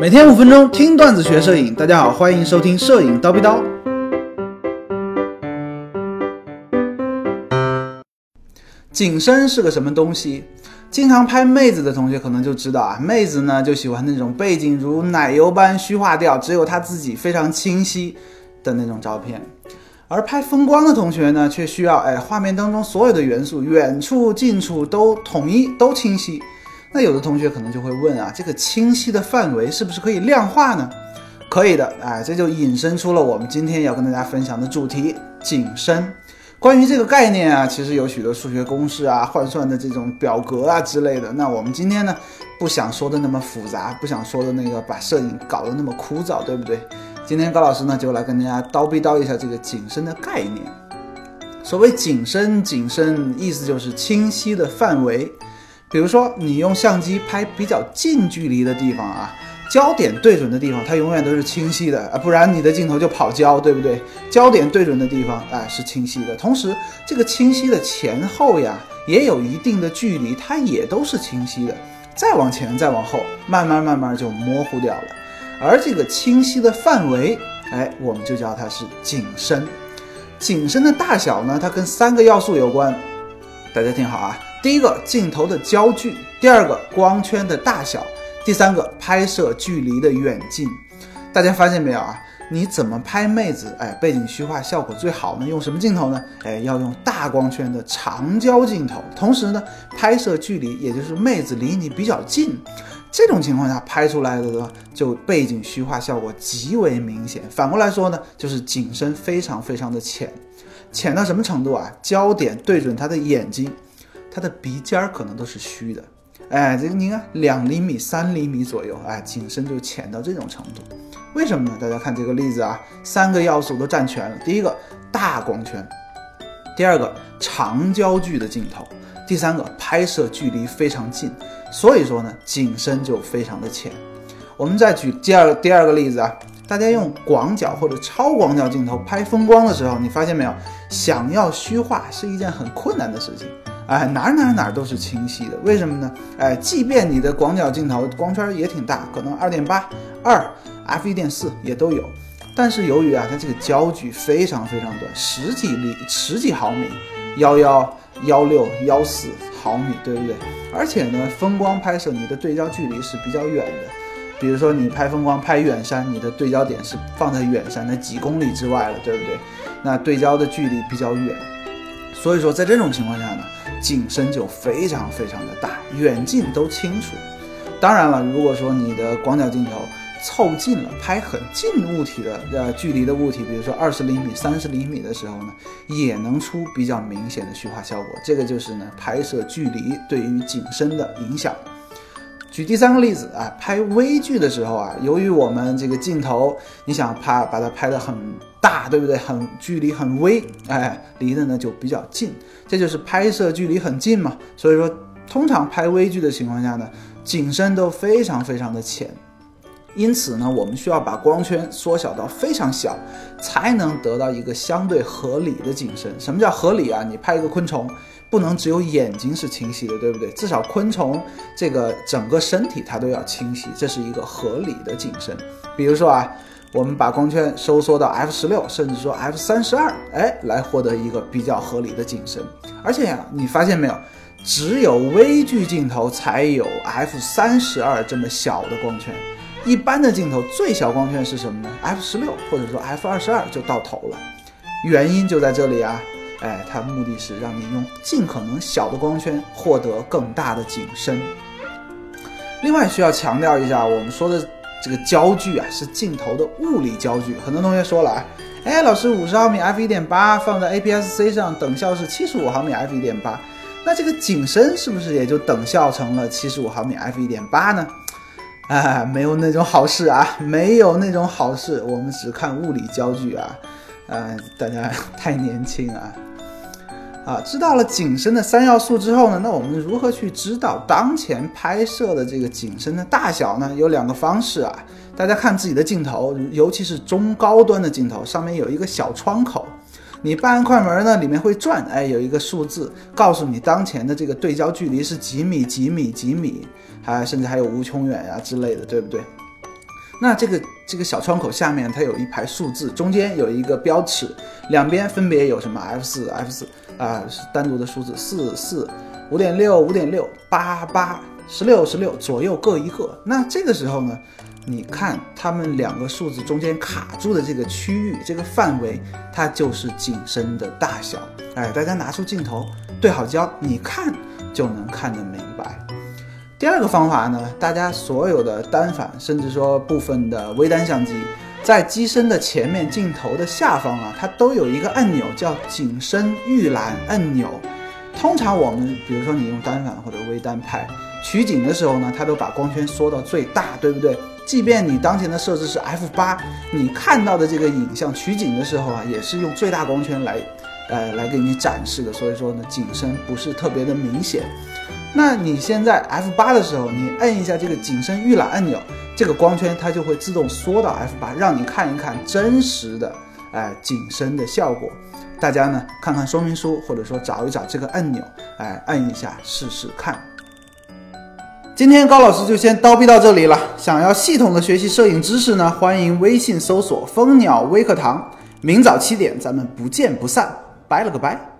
每天五分钟听段子学摄影，大家好，欢迎收听摄影刀逼刀。景深是个什么东西？经常拍妹子的同学可能就知道啊，妹子呢就喜欢那种背景如奶油般虚化掉，只有她自己非常清晰的那种照片。而拍风光的同学呢，却需要哎，画面当中所有的元素，远处、近处都统一、都清晰。那有的同学可能就会问啊，这个清晰的范围是不是可以量化呢？可以的，哎，这就引申出了我们今天要跟大家分享的主题——景深。关于这个概念啊，其实有许多数学公式啊、换算的这种表格啊之类的。那我们今天呢，不想说的那么复杂，不想说的那个把摄影搞得那么枯燥，对不对？今天高老师呢，就来跟大家叨逼叨一下这个景深的概念。所谓景深，景深意思就是清晰的范围。比如说，你用相机拍比较近距离的地方啊，焦点对准的地方，它永远都是清晰的啊，不然你的镜头就跑焦，对不对？焦点对准的地方，哎，是清晰的。同时，这个清晰的前后呀，也有一定的距离，它也都是清晰的。再往前，再往后，慢慢慢慢就模糊掉了。而这个清晰的范围，哎，我们就叫它是景深。景深的大小呢，它跟三个要素有关，大家听好啊。第一个，镜头的焦距；第二个，光圈的大小；第三个，拍摄距离的远近。大家发现没有啊？你怎么拍妹子？哎，背景虚化效果最好呢？用什么镜头呢？哎，要用大光圈的长焦镜头。同时呢，拍摄距离也就是妹子离你比较近。这种情况下拍出来的呢，就背景虚化效果极为明显。反过来说呢，就是景深非常非常的浅，浅到什么程度啊？焦点对准他的眼睛，它的鼻尖儿可能都是虚的。哎，这个你看两厘米、三厘米左右，哎，景深就浅到这种程度。为什么呢？大家看这个例子啊，三个要素都占全了。第一个大光圈，第二个长焦距的镜头，第三个拍摄距离非常近。所以说呢，景深就非常的浅。我们再举第二第二个例子啊，大家用广角或者超广角镜头拍风光的时候，你发现没有？想要虚化是一件很困难的事情。哎，哪哪哪都是清晰的，为什么呢？哎，即便你的广角镜头光圈也挺大，可能二点八、二、f 一点四也都有，但是由于啊，它这个焦距非常非常短，十几厘、十几毫米，幺幺、幺六、幺四毫米，对不对？而且呢，风光拍摄你的对焦距离是比较远的，比如说你拍风光拍远山，你的对焦点是放在远山的几公里之外了，对不对？那对焦的距离比较远，所以说在这种情况下呢。景深就非常非常的大，远近都清楚。当然了，如果说你的广角镜头凑近了，拍很近物体的呃距离的物体，比如说二十厘米、三十厘米的时候呢，也能出比较明显的虚化效果。这个就是呢拍摄距离对于景深的影响。举第三个例子啊，拍微距的时候啊，由于我们这个镜头，你想拍把它拍得很大，对不对？很距离很微，哎，离的呢就比较近，这就是拍摄距离很近嘛。所以说，通常拍微距的情况下呢，景深都非常非常的浅，因此呢，我们需要把光圈缩小到非常小，才能得到一个相对合理的景深。什么叫合理啊？你拍一个昆虫。不能只有眼睛是清晰的，对不对？至少昆虫这个整个身体它都要清晰，这是一个合理的景深。比如说啊，我们把光圈收缩到 f 十六，甚至说 f 三十二，哎，来获得一个比较合理的景深。而且呀，你发现没有，只有微距镜头才有 f 三十二这么小的光圈，一般的镜头最小光圈是什么呢？f 十六或者说 f 二十二就到头了。原因就在这里啊。哎，它目的是让你用尽可能小的光圈获得更大的景深。另外需要强调一下，我们说的这个焦距啊，是镜头的物理焦距。很多同学说了啊，哎，老师五十毫米 f 一点八放在 APS-C 上等效是七十五毫米 f 一点八，那这个景深是不是也就等效成了七十五毫米 f 一点八呢？啊，没有那种好事啊，没有那种好事，我们只看物理焦距啊，啊，大家太年轻啊。啊，知道了景深的三要素之后呢，那我们如何去知道当前拍摄的这个景深的大小呢？有两个方式啊。大家看自己的镜头，尤其是中高端的镜头，上面有一个小窗口，你半按快门呢，里面会转，哎，有一个数字告诉你当前的这个对焦距离是几米几米几米，还甚至还有无穷远呀之类的，对不对？那这个这个小窗口下面它有一排数字，中间有一个标尺，两边分别有什么 F 四 F 四啊，是单独的数字四四五点六五点六八八十六十六左右各一个。那这个时候呢，你看它们两个数字中间卡住的这个区域这个范围，它就是景深的大小。哎，大家拿出镜头对好焦，你看就能看得明白。第二个方法呢，大家所有的单反，甚至说部分的微单相机，在机身的前面镜头的下方啊，它都有一个按钮叫景深预览按钮。通常我们比如说你用单反或者微单拍取景的时候呢，它都把光圈缩到最大，对不对？即便你当前的设置是 f 八，你看到的这个影像取景的时候啊，也是用最大光圈来，呃，来给你展示的。所以说呢，景深不是特别的明显。那你现在 f 八的时候，你摁一下这个景深预览按钮，这个光圈它就会自动缩到 f 八，让你看一看真实的哎景深的效果。大家呢看看说明书，或者说找一找这个按钮，哎摁一下试试看。今天高老师就先叨逼到这里了。想要系统的学习摄影知识呢，欢迎微信搜索蜂鸟微课堂，明早七点咱们不见不散。拜了个拜。